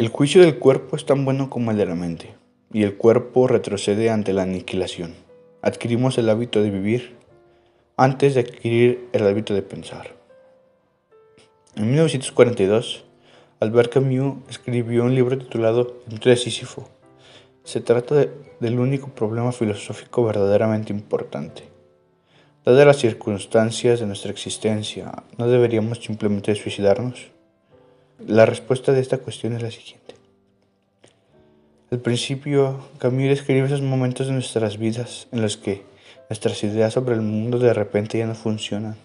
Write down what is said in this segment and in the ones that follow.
El juicio del cuerpo es tan bueno como el de la mente, y el cuerpo retrocede ante la aniquilación. Adquirimos el hábito de vivir antes de adquirir el hábito de pensar. En 1942, Albert Camus escribió un libro titulado Entre Sísifo. Se trata del único problema filosófico verdaderamente importante. Dadas las circunstancias de nuestra existencia, ¿no deberíamos simplemente suicidarnos? La respuesta de esta cuestión es la siguiente. Al principio, Camus describe esos momentos de nuestras vidas en los que nuestras ideas sobre el mundo de repente ya no funcionan.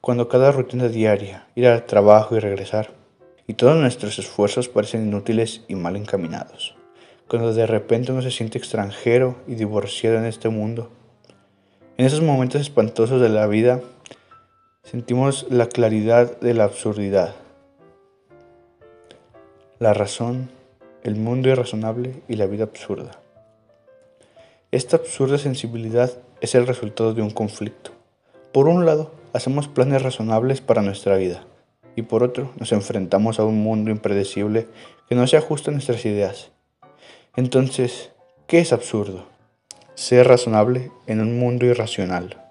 Cuando cada rutina diaria, ir al trabajo y regresar, y todos nuestros esfuerzos parecen inútiles y mal encaminados. Cuando de repente uno se siente extranjero y divorciado en este mundo. En esos momentos espantosos de la vida, sentimos la claridad de la absurdidad la razón, el mundo irrazonable y la vida absurda. Esta absurda sensibilidad es el resultado de un conflicto. Por un lado, hacemos planes razonables para nuestra vida y por otro, nos enfrentamos a un mundo impredecible que no se ajusta a nuestras ideas. Entonces, ¿qué es absurdo? Ser razonable en un mundo irracional.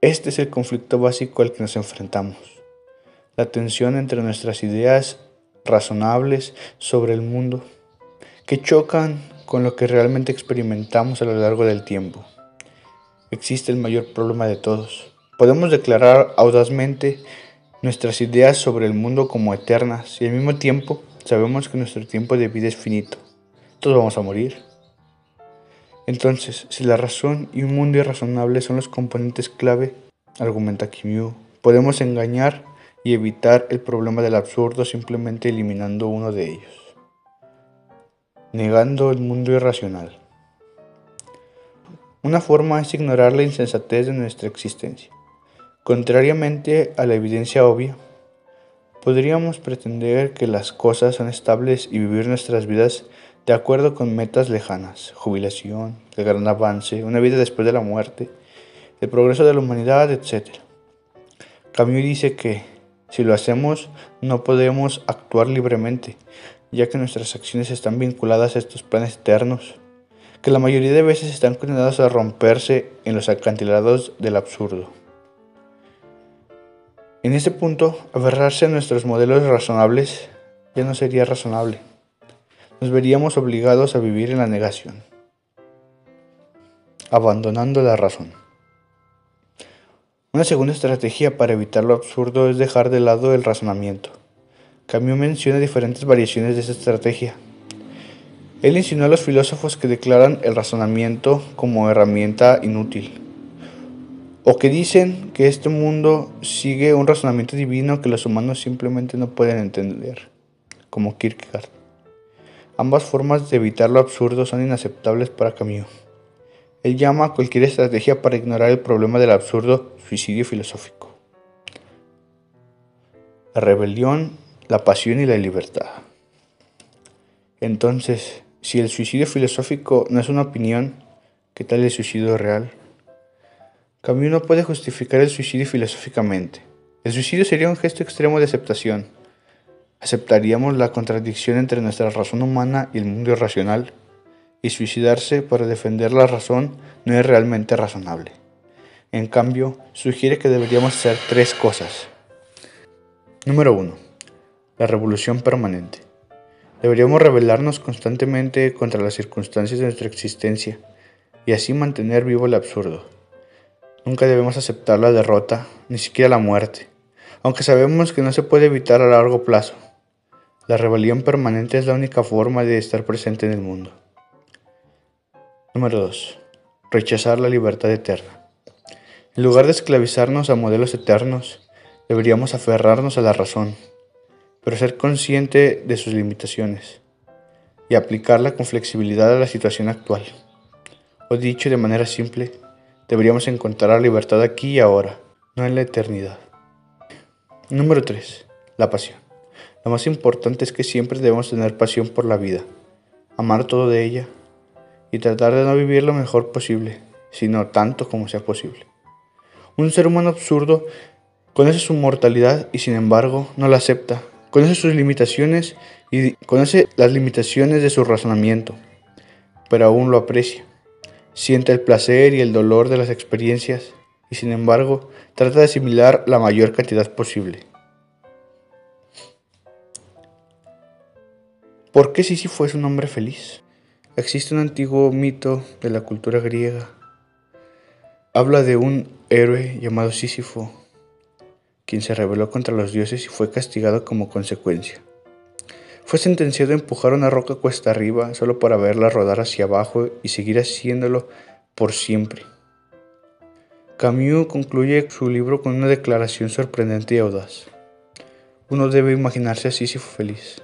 Este es el conflicto básico al que nos enfrentamos. La tensión entre nuestras ideas razonables sobre el mundo que chocan con lo que realmente experimentamos a lo largo del tiempo. Existe el mayor problema de todos. Podemos declarar audazmente nuestras ideas sobre el mundo como eternas y al mismo tiempo sabemos que nuestro tiempo de vida es finito. Todos vamos a morir. Entonces, si la razón y un mundo irrazonable son los componentes clave, argumenta Kim podemos engañar y evitar el problema del absurdo simplemente eliminando uno de ellos. Negando el mundo irracional. Una forma es ignorar la insensatez de nuestra existencia. Contrariamente a la evidencia obvia, podríamos pretender que las cosas son estables y vivir nuestras vidas de acuerdo con metas lejanas, jubilación, el gran avance, una vida después de la muerte, el progreso de la humanidad, etc. Camus dice que si lo hacemos, no podemos actuar libremente, ya que nuestras acciones están vinculadas a estos planes eternos, que la mayoría de veces están condenados a romperse en los acantilados del absurdo. En este punto, aferrarse a nuestros modelos razonables ya no sería razonable. Nos veríamos obligados a vivir en la negación, abandonando la razón. Una segunda estrategia para evitar lo absurdo es dejar de lado el razonamiento. Camus menciona diferentes variaciones de esta estrategia. Él insinuó a los filósofos que declaran el razonamiento como herramienta inútil, o que dicen que este mundo sigue un razonamiento divino que los humanos simplemente no pueden entender, como Kierkegaard. Ambas formas de evitar lo absurdo son inaceptables para Camus. Él llama a cualquier estrategia para ignorar el problema del absurdo suicidio filosófico. La rebelión, la pasión y la libertad. Entonces, si el suicidio filosófico no es una opinión, ¿qué tal el suicidio real? Camus no puede justificar el suicidio filosóficamente. El suicidio sería un gesto extremo de aceptación. ¿Aceptaríamos la contradicción entre nuestra razón humana y el mundo irracional? Y suicidarse para defender la razón no es realmente razonable. En cambio, sugiere que deberíamos hacer tres cosas. Número 1. La revolución permanente. Deberíamos rebelarnos constantemente contra las circunstancias de nuestra existencia y así mantener vivo el absurdo. Nunca debemos aceptar la derrota, ni siquiera la muerte, aunque sabemos que no se puede evitar a largo plazo. La rebelión permanente es la única forma de estar presente en el mundo. Número 2. Rechazar la libertad eterna. En lugar de esclavizarnos a modelos eternos, deberíamos aferrarnos a la razón, pero ser consciente de sus limitaciones y aplicarla con flexibilidad a la situación actual. O dicho de manera simple, deberíamos encontrar la libertad aquí y ahora, no en la eternidad. Número 3. La pasión. Lo más importante es que siempre debemos tener pasión por la vida, amar todo de ella y tratar de no vivir lo mejor posible, sino tanto como sea posible. Un ser humano absurdo conoce su mortalidad y sin embargo no la acepta, Conoce sus limitaciones y conoce las limitaciones de su razonamiento, pero aún lo aprecia. Siente el placer y el dolor de las experiencias y sin embargo trata de asimilar la mayor cantidad posible. ¿Por qué Sísifo es un hombre feliz? Existe un antiguo mito de la cultura griega. Habla de un héroe llamado Sísifo, quien se rebeló contra los dioses y fue castigado como consecuencia. Fue sentenciado a empujar una roca cuesta arriba solo para verla rodar hacia abajo y seguir haciéndolo por siempre. Camus concluye su libro con una declaración sorprendente y audaz. Uno debe imaginarse a Sísifo feliz.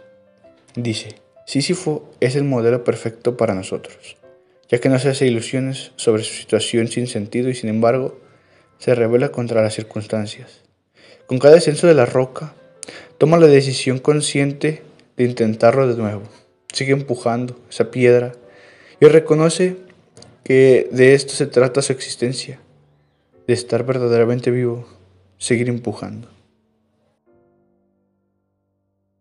Dice, Sísifo es el modelo perfecto para nosotros, ya que no se hace ilusiones sobre su situación sin sentido y sin embargo se revela contra las circunstancias. Con cada descenso de la roca, toma la decisión consciente de intentarlo de nuevo. Sigue empujando esa piedra y reconoce que de esto se trata su existencia, de estar verdaderamente vivo, seguir empujando.